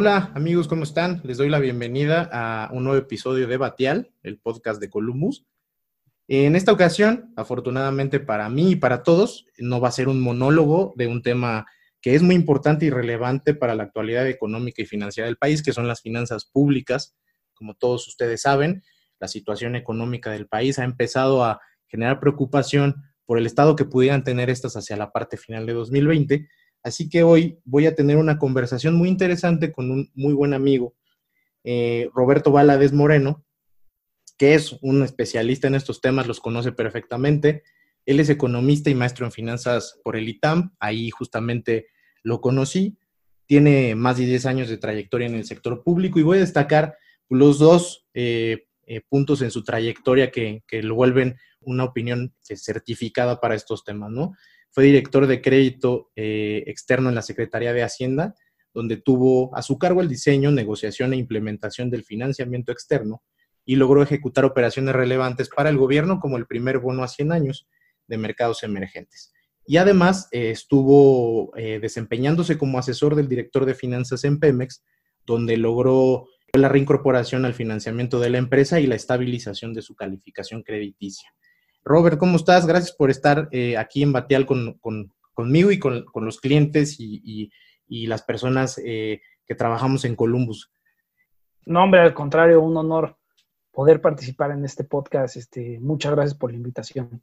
Hola amigos, ¿cómo están? Les doy la bienvenida a un nuevo episodio de Batial, el podcast de Columbus. En esta ocasión, afortunadamente para mí y para todos, no va a ser un monólogo de un tema que es muy importante y relevante para la actualidad económica y financiera del país, que son las finanzas públicas. Como todos ustedes saben, la situación económica del país ha empezado a generar preocupación por el estado que pudieran tener estas hacia la parte final de 2020 Así que hoy voy a tener una conversación muy interesante con un muy buen amigo, eh, Roberto Valadez Moreno, que es un especialista en estos temas, los conoce perfectamente. Él es economista y maestro en finanzas por el ITAM, ahí justamente lo conocí. Tiene más de 10 años de trayectoria en el sector público y voy a destacar los dos eh, eh, puntos en su trayectoria que, que, lo vuelven una opinión certificada para estos temas, ¿no? Fue director de crédito eh, externo en la Secretaría de Hacienda, donde tuvo a su cargo el diseño, negociación e implementación del financiamiento externo y logró ejecutar operaciones relevantes para el gobierno como el primer bono a 100 años de mercados emergentes. Y además eh, estuvo eh, desempeñándose como asesor del director de finanzas en Pemex, donde logró la reincorporación al financiamiento de la empresa y la estabilización de su calificación crediticia. Robert, ¿cómo estás? Gracias por estar eh, aquí en Batial con, conmigo y con, los clientes y, las personas eh, que trabajamos en Columbus. No, hombre, al contrario, un honor poder participar en este podcast. Este, muchas gracias por la invitación.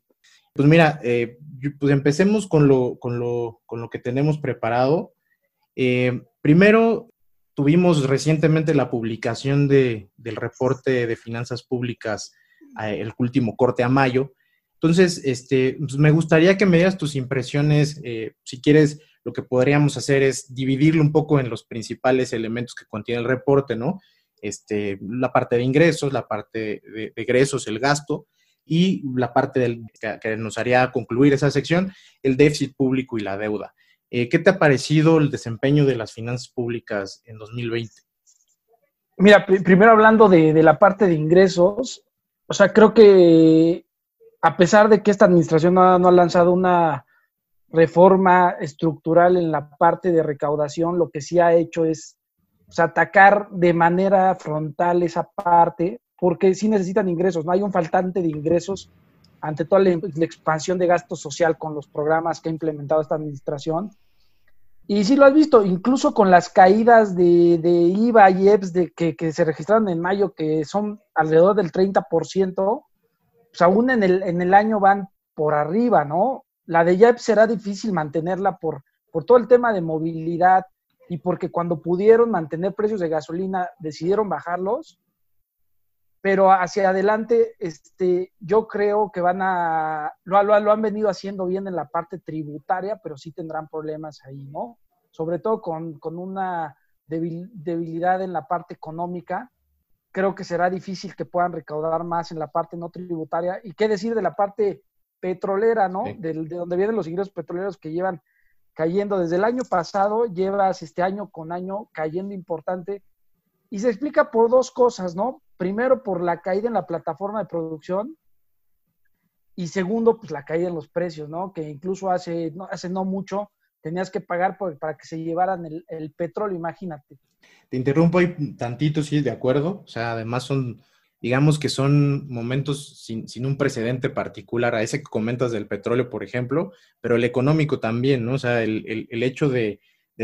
Pues mira, eh, pues empecemos con lo, con, lo, con lo que tenemos preparado. primero, tuvimos recientemente la publicación de, del reporte de finanzas públicas, el último corte a mayo, entonces, este, pues, me gustaría que me dieras tus impresiones. Eh, si quieres, lo que podríamos hacer es dividirlo un poco en los principales elementos que contiene el reporte, ¿no? Este, la parte de ingresos, la parte de, egresos, el gasto, y la parte del, que, nos haría concluir esa sección, el déficit público y la deuda. Eh, ¿Qué te ha parecido el desempeño de las finanzas públicas en 2020? Mira, primero hablando de, de la parte de ingresos, o sea, creo que a pesar de que esta administración no ha, lanzado una reforma estructural en la parte de recaudación, lo que sí ha hecho es atacar de manera frontal esa parte, porque sí necesitan ingresos, no hay un faltante de ingresos ante toda la, expansión de gasto social con los programas que ha implementado esta administración. Y sí lo has visto, incluso con las caídas de, IVA y EPS de, que, que, se registraron en mayo, que son alrededor del 30%, pues aún en el, en el año van por arriba, ¿no? La de YEP será difícil mantenerla por, por todo el tema de movilidad y porque cuando pudieron mantener precios de gasolina decidieron bajarlos, pero hacia adelante este, yo creo que van a, lo, lo, lo han venido haciendo bien en la parte tributaria, pero sí tendrán problemas ahí, ¿no? Sobre todo con, con una debilidad en la parte económica creo que será difícil que puedan recaudar más en la parte no tributaria. ¿Y qué decir de la parte petrolera, ¿no? De, donde vienen los ingresos petroleros que llevan cayendo desde el año pasado, llevas este año con año cayendo importante. Y se explica por dos cosas, ¿no? Primero, por la caída en la plataforma de producción. Y segundo, pues la caída en los precios, ¿no? Que incluso hace no, hace no mucho tenías que pagar para que se llevaran el, petróleo, imagínate. Te interrumpo ahí tantito, sí, de acuerdo. O sea, además son, digamos que son momentos sin, un precedente particular a ese que comentas del petróleo, por ejemplo, pero el económico también, ¿no? O sea, el, hecho de,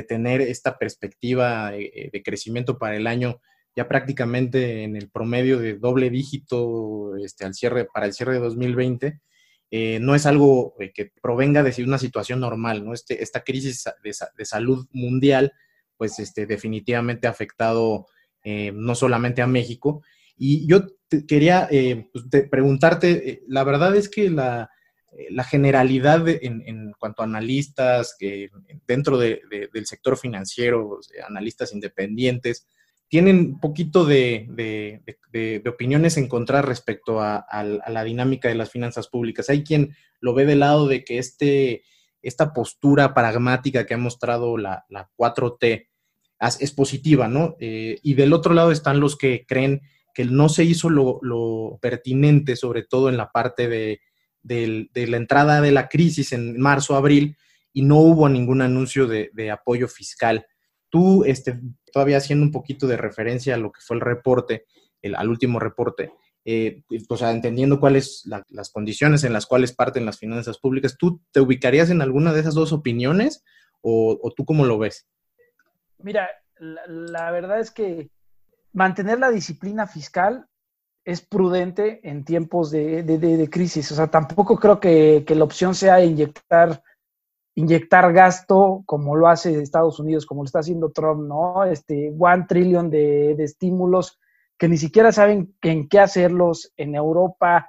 tener esta perspectiva de, de, crecimiento para el año ya prácticamente en el promedio de doble dígito este, al cierre, para el cierre de 2020, eh, no es algo eh, que provenga de una situación normal, ¿no? Este, esta crisis de, salud mundial, pues este, definitivamente ha afectado eh, no solamente a México. Y yo quería pues, preguntarte, la verdad es que la, generalidad en, cuanto a analistas, que dentro del sector financiero, analistas independientes, tienen un poquito de, opiniones encontradas respecto a, la dinámica de las finanzas públicas. Hay quien lo ve del lado de que este, esta postura pragmática que ha mostrado la, 4T es positiva, ¿no? Eh, y del otro lado están los que creen que no se hizo lo, pertinente, sobre todo en la parte de, la entrada de la crisis en marzo, abril, y no hubo ningún anuncio de apoyo fiscal Tú, este, todavía haciendo un poquito de referencia a lo que fue el reporte, el, al último reporte, eh, o sea, entendiendo cuáles las condiciones en las cuales parten las finanzas públicas, ¿tú te ubicarías en alguna de esas dos opiniones o, tú cómo lo ves? Mira, la, verdad es que mantener la disciplina fiscal es prudente en tiempos de, crisis. O sea, tampoco creo que, la opción sea inyectar, gasto como lo hace Estados Unidos, como lo está haciendo Trump, ¿no? Este, one trillion de, estímulos que ni siquiera saben en qué hacerlos en Europa,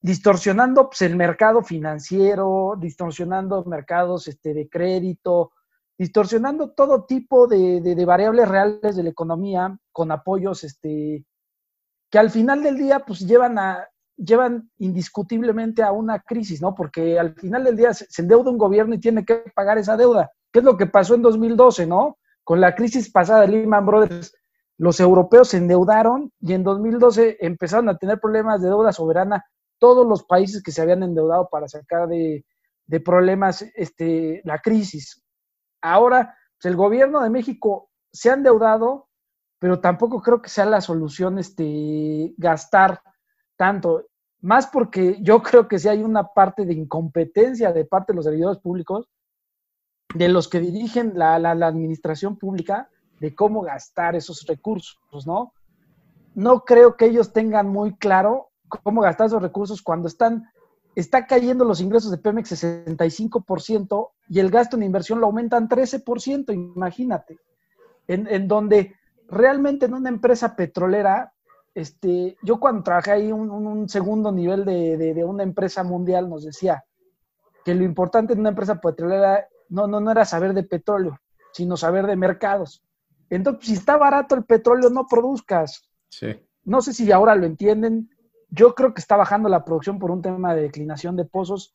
distorsionando pues, el mercado financiero, distorsionando mercados este, de crédito, distorsionando todo tipo de, variables reales de la economía con apoyos este, que al final del día pues llevan a llevan indiscutiblemente a una crisis, ¿no? Porque al final del día se, endeuda un gobierno y tiene que pagar esa deuda. ¿Qué es lo que pasó en 2012, ¿no? Con la crisis pasada de Lehman Brothers, los europeos se endeudaron y en 2012 empezaron a tener problemas de deuda soberana todos los países que se habían endeudado para sacar de, de problemas este, la crisis. Ahora, pues el gobierno de México se ha endeudado, pero tampoco creo que sea la solución este, gastar tanto, más porque yo creo que sí hay una parte de incompetencia de parte de los servidores públicos, de los que dirigen la, la, administración pública, de cómo gastar esos recursos, ¿no? No creo que ellos tengan muy claro cómo gastar esos recursos cuando están, está cayendo los ingresos de Pemex 65% y el gasto en inversión lo aumentan 13%, imagínate, en, en donde realmente en una empresa petrolera, este, yo cuando trabajé ahí un, un segundo nivel de, de, una empresa mundial nos decía que lo importante en una empresa petrolera no, no, no era saber de petróleo, sino saber de mercados. Entonces, si está barato el petróleo, no produzcas. Sí. No sé si ahora lo entienden. Yo creo que está bajando la producción por un tema de declinación de pozos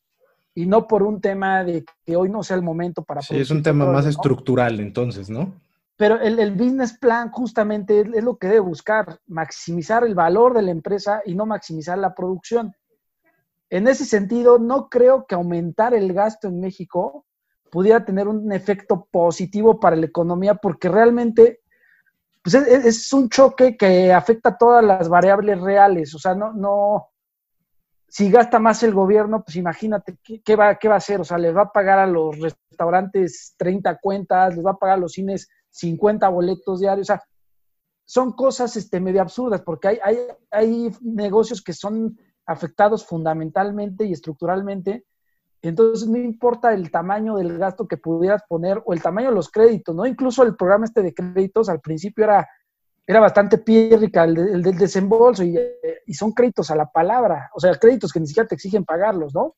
y no por un tema de que hoy no sea el momento para... Sí, es un tema más estructural entonces, ¿no? Pero el, business plan justamente es, lo que debe buscar, maximizar el valor de la empresa y no maximizar la producción. En ese sentido, no creo que aumentar el gasto en México pudiera tener un efecto positivo para la economía, porque realmente pues es, un choque que afecta a todas las variables reales. O sea, no, no, si gasta más el gobierno, pues imagínate qué, va, qué va a hacer. O sea, les va a pagar a los restaurantes 30 cuentas, les va a pagar a los cines 50 boletos diarios. O sea, son cosas este, medio absurdas porque hay, hay, hay negocios que son afectados fundamentalmente y estructuralmente. Entonces, no importa el tamaño del gasto que pudieras poner o el tamaño de los créditos, ¿no? Incluso el programa este de créditos al principio era, era bastante pírrica, el, el, del desembolso, y, y, son créditos a la palabra, o sea, créditos que ni siquiera te exigen pagarlos, ¿no?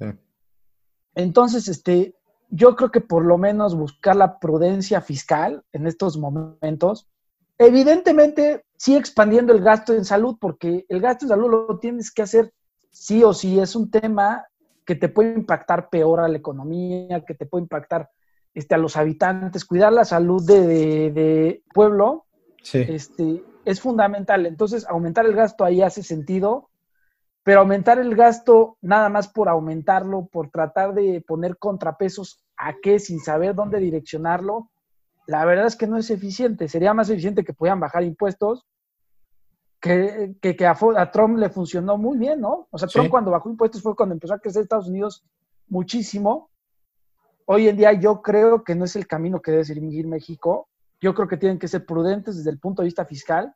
Entonces, este, yo creo que por lo menos buscar la prudencia fiscal en estos momentos. Evidentemente, sí expandiendo el gasto en salud, porque el gasto en salud lo tienes que hacer sí o sí. Es un tema que te puede impactar peor a la economía, que te puede impactar este, a los habitantes. Cuidar la salud de, de, pueblo este, es fundamental. Entonces, aumentar el gasto ahí hace sentido pero aumentar el gasto nada más por aumentarlo, por tratar de poner contrapesos a qué sin saber dónde direccionarlo, la verdad es que no es eficiente. Sería más eficiente que puedan bajar impuestos, que, que, a, Trump le funcionó muy bien, ¿no? O sea, Trump cuando bajó impuestos fue cuando empezó a crecer Estados Unidos muchísimo. Hoy en día yo creo que no es el camino que debe seguir México. Yo creo que tienen que ser prudentes desde el punto de vista fiscal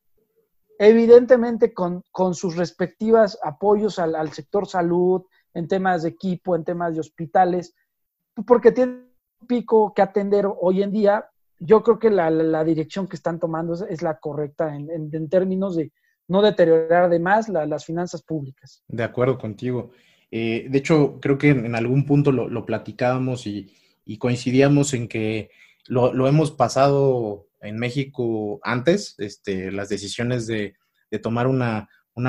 evidentemente con, sus respectivas apoyos al, sector salud, en temas de equipo, en temas de hospitales, porque tiene un pico que atender hoy en día. Yo creo que la, dirección que están tomando es, la correcta en, términos de no deteriorar de más las finanzas públicas. De acuerdo contigo. Eh, de hecho, creo que en algún punto lo, platicábamos y, coincidíamos en que lo, hemos pasado en México antes, este, las decisiones de, tomar una,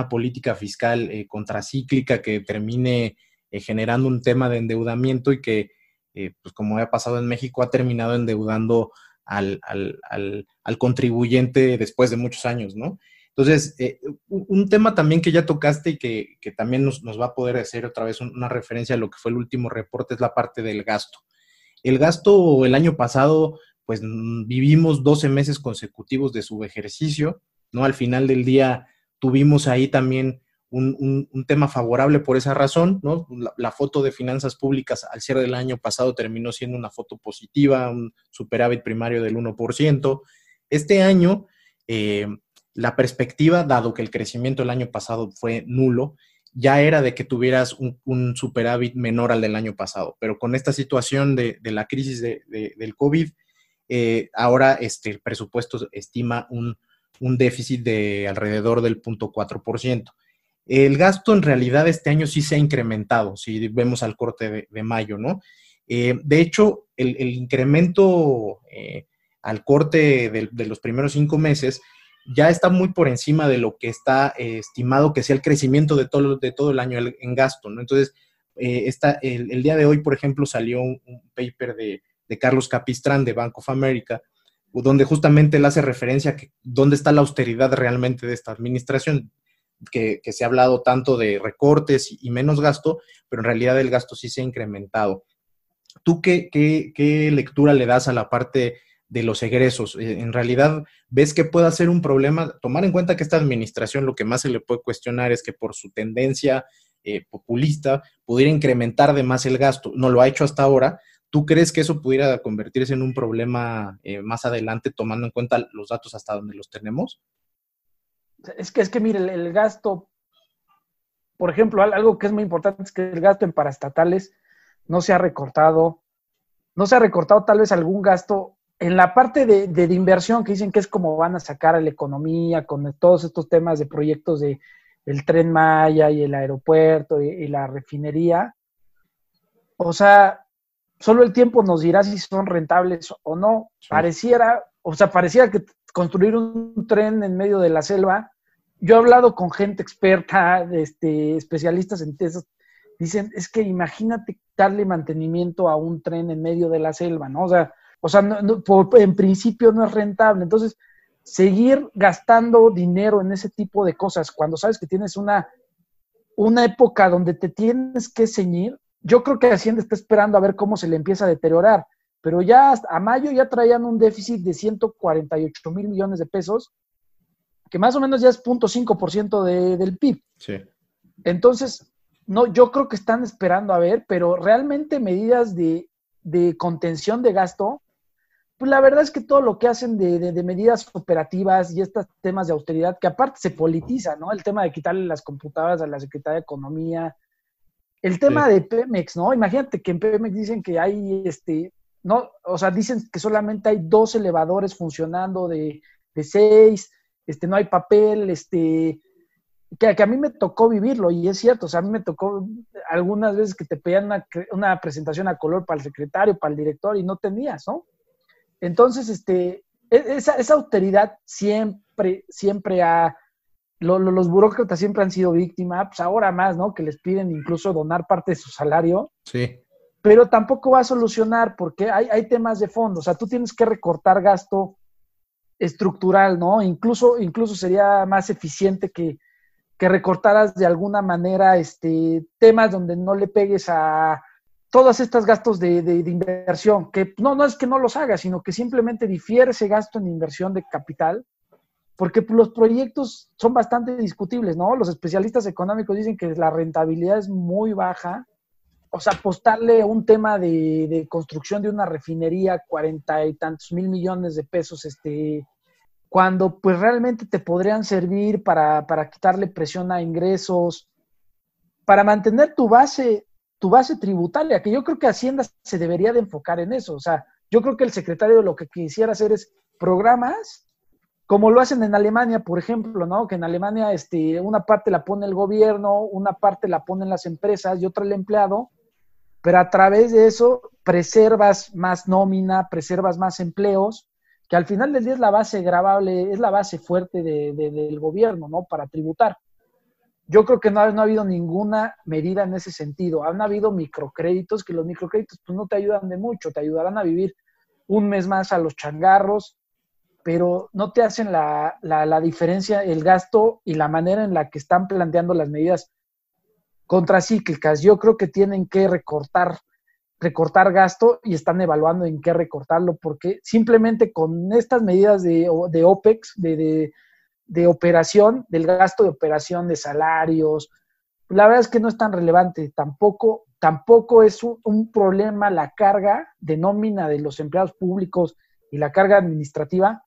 política fiscal eh, contracíclica que termine eh, generando un tema de endeudamiento y que, eh, pues como ha pasado en México, ha terminado endeudando al, contribuyente después de muchos años, ¿no? Entonces, un tema también que ya tocaste y que, también nos, nos, va a poder hacer otra vez una referencia a lo que fue el último reporte es la parte del gasto. El gasto el año pasado pues vivimos 12 meses consecutivos de subejercicio, ¿no? Al final del día tuvimos ahí también un, tema favorable por esa razón, ¿no? La, foto de finanzas públicas al cierre del año pasado terminó siendo una foto positiva, un superávit primario del 1%. Este año, eh, la perspectiva, dado que el crecimiento el año pasado fue nulo, ya era de que tuvieras un, superávit menor al del año pasado, pero con esta situación de, la crisis del COVID, eh, ahora este, el presupuesto estima un, déficit de alrededor del 0.4%. El gasto en realidad este año sí se ha incrementado, si vemos al corte de, mayo, ¿no? Eh, de hecho, el, incremento eh, al corte de, los primeros cinco meses ya está muy por encima de lo que está eh, estimado que sea el crecimiento de todo, de todo el año en gasto, ¿no? Entonces, está, el, día de hoy, por ejemplo, salió un, paper de, de, Carlos Capistrán de Bank of America, donde justamente él hace referencia a que dónde está la austeridad realmente de esta administración que, se ha hablado tanto de recortes y, menos gasto, pero en realidad el gasto sí se ha incrementado. ¿Tú qué, qué, lectura le das a la parte de los egresos? Eh, ¿En realidad ves que puede ser un problema? Tomar en cuenta que esta administración lo que más se le puede cuestionar es que por su tendencia eh, populista pudiera incrementar de más el gasto. No lo ha hecho hasta ahora. ¿Tú crees que eso pudiera convertirse en un problema eh, más adelante tomando en cuenta los datos hasta donde los tenemos? Es que, es que mire, el, gasto, por ejemplo, algo que es muy importante es que el gasto en paraestatales no se ha recortado, no se ha recortado tal vez algún gasto en la parte de, inversión que dicen que es como van a sacar a la economía con todos estos temas de proyectos de el tren Maya y el aeropuerto y, la refinería. O sea, solo el tiempo nos dirá si son rentables o no. Pareciera, o sea, pareciera que construir un tren en medio de la selva yo he hablado con gente experta, este, especialistas en tesis, dicen, es que imagínate darle mantenimiento a un tren en medio de la selva, ¿no? O sea, o sea en principio no es rentable. Entonces, seguir gastando dinero en ese tipo de cosas cuando sabes que tienes una, una época donde te tienes que ceñir, yo creo que Hacienda está esperando a ver cómo se le empieza a deteriorar, pero ya a mayo ya traían un déficit de 148 mil millones de pesos que más o menos ya es 0.5% de, del PIB. Sí. Entonces, no, yo creo que están esperando a ver, pero realmente medidas de, contención de gasto, pues la verdad es que todo lo que hacen de, medidas operativas y estos temas de austeridad, que aparte se politiza, ¿no? El tema de quitarle las computadoras a la Secretaría de Economía, el tema de Pemex, ¿no? Imagínate que en Pemex dicen que hay, este, no, o sea, dicen que solamente hay dos elevadores funcionando de, de seis, este, no hay papel, este, que, a mí me tocó vivirlo y es cierto, o sea, a mí me tocó algunas veces que te pedían una, presentación a color para el secretario, para el director y no tenías, ¿no? Entonces, este, e, esa, esa austeridad siempre, siempre ha, los burócratas siempre han sido víctimas, pues ahora más, ¿no? Que les piden incluso donar parte de su salario. Sí. Pero tampoco va a solucionar porque hay, hay temas de fondo, o sea, tú tienes que recortar gasto estructural, ¿no? Incluso, incluso sería más eficiente que, recortaras de alguna manera este, temas donde no le pegues a todos estos gastos de, inversión, que no, no es que no los hagas, sino que simplemente difiere ese gasto en inversión de capital, porque los proyectos son bastante discutibles, ¿no? Los especialistas económicos dicen que la rentabilidad es muy baja, o sea, apostarle a un tema de, construcción de una refinería, cuarenta y tantos mil millones de pesos, este, cuando pues realmente te podrían servir para, quitarle presión a ingresos, para mantener tu base, tu base tributaria, que yo creo que Hacienda se debería de enfocar en eso. O sea, yo creo que el secretario lo que quisiera hacer es programas, como lo hacen en Alemania, por ejemplo, ¿no? Que en Alemania este, una parte la pone el gobierno, una parte la ponen las empresas y otra el empleado, pero a través de eso preservas más nómina, preservas más empleos, que al final del día es la base grabable, es la base fuerte del gobierno, ¿no? Para tributar. Yo creo que no ha, habido ninguna medida en ese sentido. Han habido microcréditos, que los microcréditos pues, no te ayudan de mucho, te ayudarán a vivir un mes más a los changarros, pero no te hacen la, diferencia, el gasto y la manera en la que están planteando las medidas contracíclicas. Yo creo que tienen que recortar recortar gasto y están evaluando en qué recortarlo, porque simplemente con estas medidas de, de OPEX, de, operación, del gasto de operación, de salarios, la verdad es que no es tan relevante. Tampoco, tampoco es un, un problema la carga de nómina de los empleados públicos y la carga administrativa.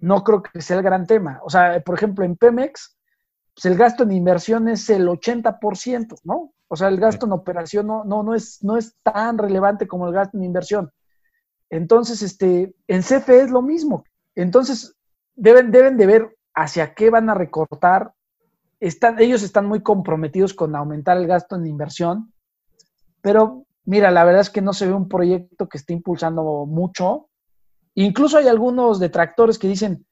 No creo que sea el gran tema. O sea, por ejemplo, en Pemex, pues el gasto en inversión es el 80%, ¿no? O sea, el gasto en operación no, no, no, es, no es tan relevante como el gasto en inversión. Entonces, este, en CFE es lo mismo. Entonces, deben, deben de ver hacia qué van a recortar. Ellos están muy comprometidos con aumentar el gasto en inversión, pero mira, la verdad es que no se ve un proyecto que esté impulsando mucho. Incluso hay algunos detractores que dicen,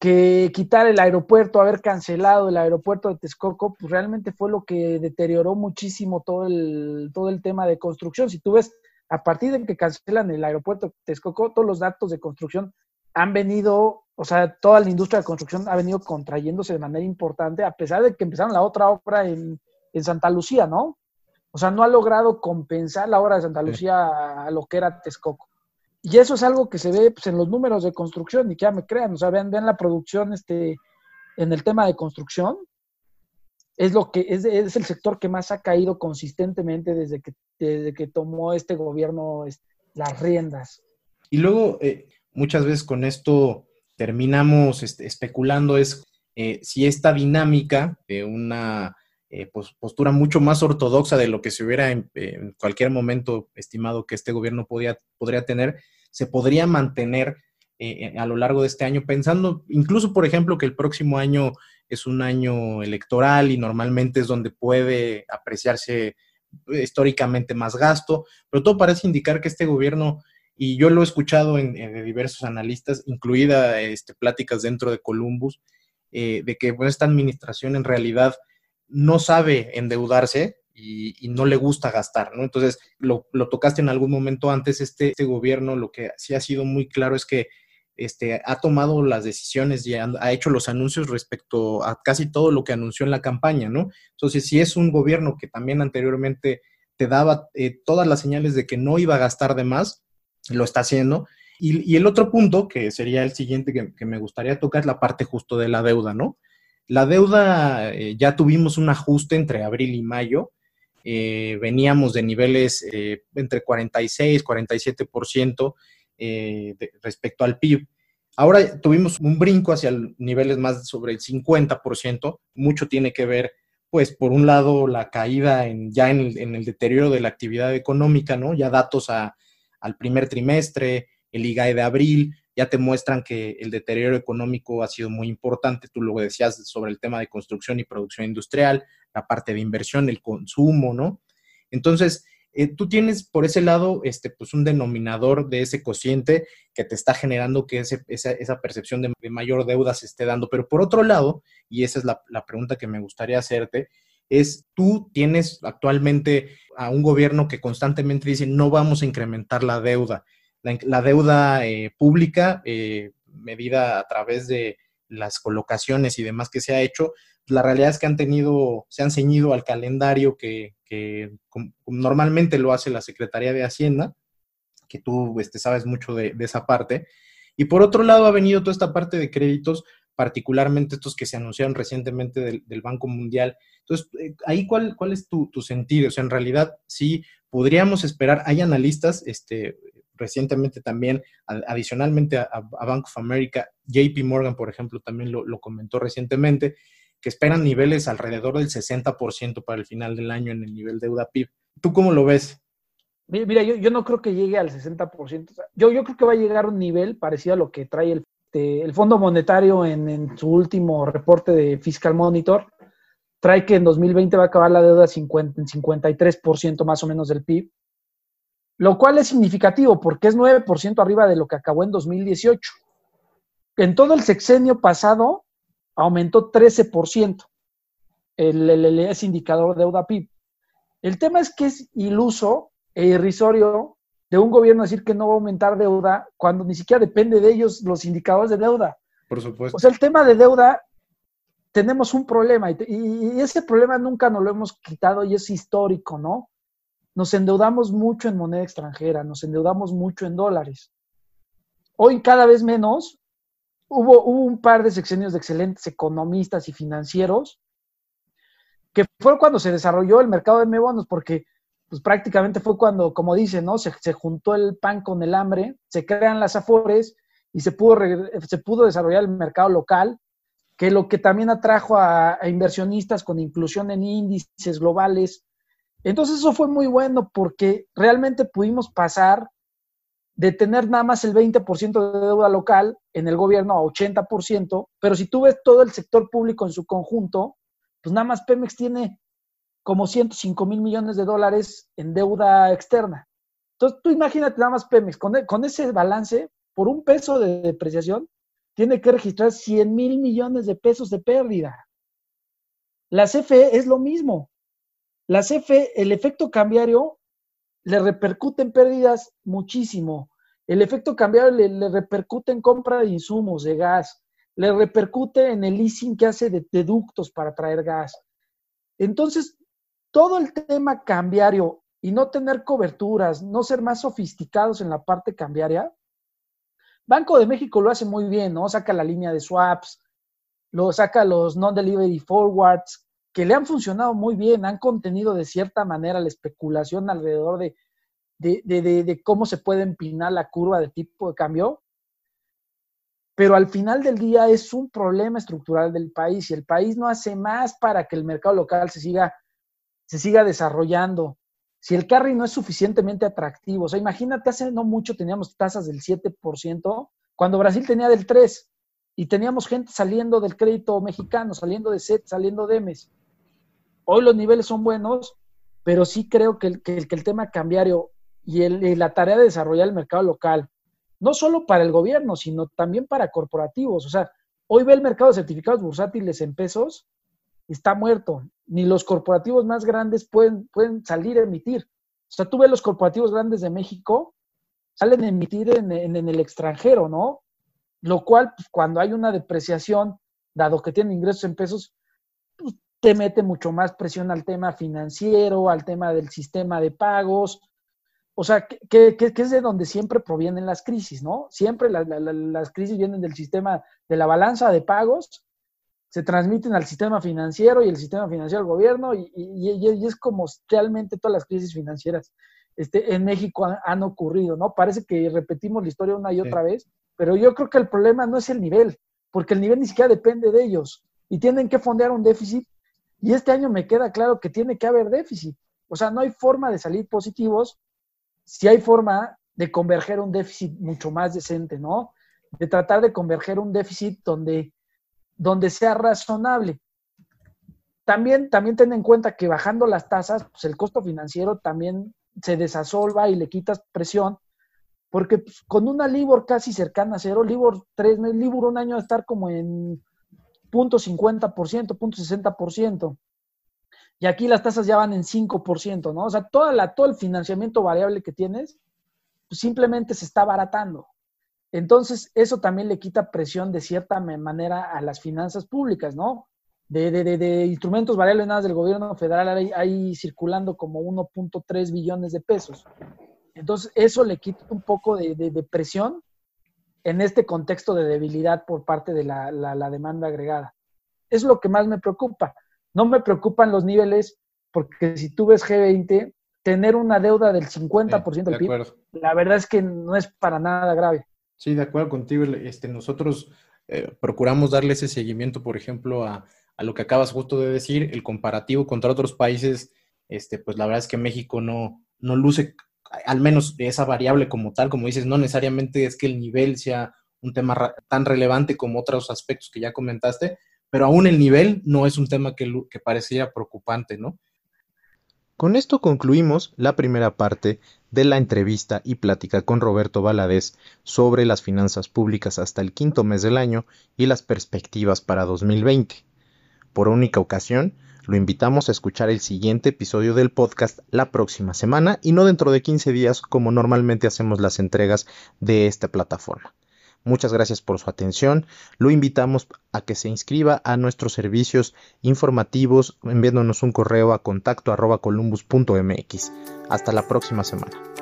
que quitar el aeropuerto, haber cancelado el aeropuerto de Texcoco, pues realmente fue lo que deterioró muchísimo todo el, todo el tema de construcción. Si tú ves, a partir de que cancelan el aeropuerto de Texcoco, todos los datos de construcción han venido, o sea, toda la industria de construcción ha venido contrayéndose de manera importante, a pesar de que empezaron la otra obra en, en Santa Lucía, ¿no? O sea, no ha logrado compensar la obra de Santa Lucía a lo que era Texcoco. Y eso es algo que se ve pues, en los números de construcción, y que ya me crean, o sea, vean, vean la producción este, en el tema de construcción, es lo que es, es, el sector que más ha caído consistentemente desde que, desde que tomó este gobierno las riendas. Y luego, eh, muchas veces con esto terminamos este, especulando es eh, si esta dinámica de una eh, postura mucho más ortodoxa de lo que se hubiera en, cualquier momento estimado que este gobierno podría tener, se podría mantener eh, a lo largo de este año, pensando incluso, por ejemplo, que el próximo año es un año electoral y normalmente es donde puede apreciarse históricamente más gasto, pero todo parece indicar que este gobierno, y yo lo he escuchado en, en diversos analistas, incluida este, pláticas dentro de Columbus, eh, de que esta administración en realidad no sabe endeudarse, y, no le gusta gastar, ¿no? Entonces, lo, tocaste en algún momento antes, este, este, gobierno lo que sí ha sido muy claro es que este, ha tomado las decisiones y ha, hecho los anuncios respecto a casi todo lo que anunció en la campaña, ¿no? Entonces, si es un gobierno que también anteriormente te daba eh, todas las señales de que no iba a gastar de más, lo está haciendo. Y, el otro punto, que sería el siguiente que, me gustaría tocar, es la parte justo de la deuda, ¿no? La deuda, eh, ya tuvimos un ajuste entre abril y mayo, eh, veníamos de niveles eh, entre 46, 47% eh, respecto al PIB. Ahora tuvimos un brinco hacia niveles más sobre el 50%. Mucho tiene que ver, pues, por un lado, la caída en, ya en el, deterioro de la actividad económica, ¿no? Ya datos al primer trimestre, el IGAE de abril, ya te muestran que el deterioro económico ha sido muy importante. Tú lo decías sobre el tema de construcción y producción industrial, la parte de inversión, el consumo, ¿no? Entonces, eh, tú tienes por ese lado este, pues un denominador de ese cociente que te está generando que esa, esa, percepción de, mayor deuda se esté dando. Pero por otro lado, y esa es la, la pregunta que me gustaría hacerte, es tú tienes actualmente a un gobierno que constantemente dice no vamos a incrementar la deuda la, deuda eh, pública, eh, medida a través de las colocaciones y demás que se ha hecho, la realidad es que han tenido, se han ceñido al calendario que, normalmente lo hace la Secretaría de Hacienda, que tú este, sabes mucho de, esa parte. Y por otro lado ha venido toda esta parte de créditos, particularmente estos que se anunciaron recientemente del, Banco Mundial. Entonces, eh, ahí cuál, cuál es tu, tu, sentido? O sea, en realidad sí podríamos esperar, hay analistas, este, recientemente también, adicionalmente a, Bank of America, JP Morgan, por ejemplo, también lo, comentó recientemente, que esperan niveles alrededor del 60% para el final del año en el nivel deuda PIB. ¿Tú cómo lo ves? Mira, yo, no creo que llegue al 60%. Yo, yo creo que va a llegar a un nivel parecido a lo que trae el, el Fondo Monetario en, su último reporte de Fiscal Monitor. Trae que en 2020 va a acabar la deuda 50, en 53% más o menos del PIB lo cual es significativo porque es 9% arriba de lo que acabó en 2018. En todo el sexenio pasado aumentó 13% el, el, ese indicador de deuda PIB. El tema es que es iluso e irrisorio de un gobierno decir que no va a aumentar deuda cuando ni siquiera depende de ellos los indicadores de deuda. Por supuesto. O sea, el tema de deuda, tenemos un problema y, y ese problema nunca nos lo hemos quitado y es histórico, ¿no? nos endeudamos mucho en moneda extranjera, nos endeudamos mucho en dólares. Hoy cada vez menos, hubo, un par de sexenios de excelentes economistas y financieros, que fue cuando se desarrolló el mercado de M-bonos, porque pues prácticamente fue cuando, como dicen, ¿no? Se, juntó el pan con el hambre, se crean las afores y se pudo, se pudo desarrollar el mercado local, que lo que también atrajo a, inversionistas con inclusión en índices globales. Entonces eso fue muy bueno porque realmente pudimos pasar de tener nada más el 20% de deuda local en el gobierno a 80%, pero si tú ves todo el sector público en su conjunto, pues nada más Pemex tiene como 105 mil millones de dólares en deuda externa. Entonces tú imagínate nada más Pemex, con, con ese balance, por un peso de depreciación, tiene que registrar 100 mil millones de pesos de pérdida. La CFE es lo mismo. La CFE, el efecto cambiario le repercute en pérdidas muchísimo. El efecto cambiario le, repercute en compra de insumos de gas, le repercute en el leasing que hace de, de ductos para traer gas. Entonces, todo el tema cambiario y no tener coberturas, no ser más sofisticados en la parte cambiaria, Banco de México lo hace muy bien, ¿no? Saca la línea de swaps, lo saca los non-delivery forwards, que le han funcionado muy bien, han contenido de cierta manera la especulación alrededor de, de, cómo se puede empinar la curva de tipo de cambio. Pero al final del día es un problema estructural del país y el país no hace más para que el mercado local se siga, se siga desarrollando si el carry no es suficientemente atractivo, o sea, imagínate, hace no mucho teníamos tasas del 7%, cuando Brasil tenía del 3%, y teníamos gente saliendo del crédito mexicano, saliendo de SET, saliendo de MES. Hoy los niveles son buenos, pero sí creo que el, que el, tema cambiario y, el, la tarea de desarrollar el mercado local, no solo para el gobierno, sino también para corporativos. O sea, hoy ve el mercado de certificados bursátiles en pesos está muerto. Ni los corporativos más grandes pueden, pueden salir a emitir. O sea, tú ves los corporativos grandes de México, salen a emitir en, el extranjero, ¿no? Lo cual, pues, cuando hay una depreciación, dado que tienen ingresos en pesos, pues, te mete mucho más presión al tema financiero, al tema del sistema de pagos. O sea, que, es de donde siempre provienen las crisis, ¿no? Siempre las crisis vienen del sistema de la balanza de pagos se transmiten al sistema financiero y el sistema financiero al gobierno y, y, es como realmente todas las crisis financieras este, en México han, ocurrido, ¿no? Parece que repetimos la historia una y otra vez, pero yo creo que el problema no es el nivel, porque el nivel ni siquiera depende de ellos y tienen que fondear un déficit y este año me queda claro que tiene que haber déficit. O sea, no hay forma de salir positivos si hay forma de converger un déficit mucho más decente, ¿no? De tratar de converger un déficit donde donde sea razonable. También, también ten en cuenta que bajando las tasas, pues el costo financiero también se desasolva y le quitas presión, porque pues, con una Libor casi cercana a cero, Libor tres meses, Libor un año a estar como en punto .50%, punto .60%. Y aquí las tasas ya van en 5%, ¿no? O sea, toda la, todo el financiamiento variable que tienes, pues simplemente se está baratando. Entonces, eso también le quita presión de cierta manera a las finanzas públicas, ¿no? De, de, de, instrumentos variables nada del gobierno federal hay, circulando como 1.3 billones de pesos. Entonces, eso le quita un poco de, presión en este contexto de debilidad por parte de la, la, demanda agregada. Es lo que más me preocupa. No me preocupan los niveles, porque si tú ves G20, tener una deuda del 50% del PIB, la verdad es que no es para nada grave. Sí, de acuerdo contigo. Este, nosotros eh, procuramos darle ese seguimiento, por ejemplo, a, lo que acabas justo de decir, el comparativo contra otros países, este, pues la verdad es que México no, no luce, al menos esa variable como tal, como dices, no necesariamente es que el nivel sea un tema tan relevante como otros aspectos que ya comentaste, pero aún el nivel no es un tema que, que parecía preocupante, ¿no? Con esto concluimos la primera parte de la entrevista y plática con Roberto Valadez sobre las finanzas públicas hasta el quinto mes del año y las perspectivas para 2020. Por única ocasión, lo invitamos a escuchar el siguiente episodio del podcast la próxima semana y no dentro de 15 días como normalmente hacemos las entregas de esta plataforma. Muchas gracias por su atención. Lo invitamos a que se inscriba a nuestros servicios informativos enviándonos un correo a contacto arroba columbus.mx. Hasta la próxima semana.